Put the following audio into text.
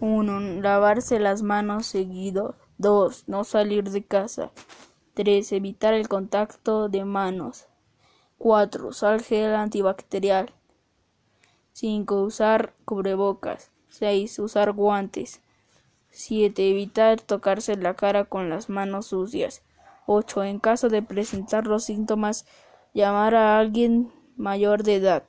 1. Lavarse las manos seguido. 2. No salir de casa. 3. Evitar el contacto de manos. 4. Usar gel antibacterial. 5. Usar cubrebocas. 6. Usar guantes. 7. Evitar tocarse la cara con las manos sucias. 8. En caso de presentar los síntomas, llamar a alguien mayor de edad.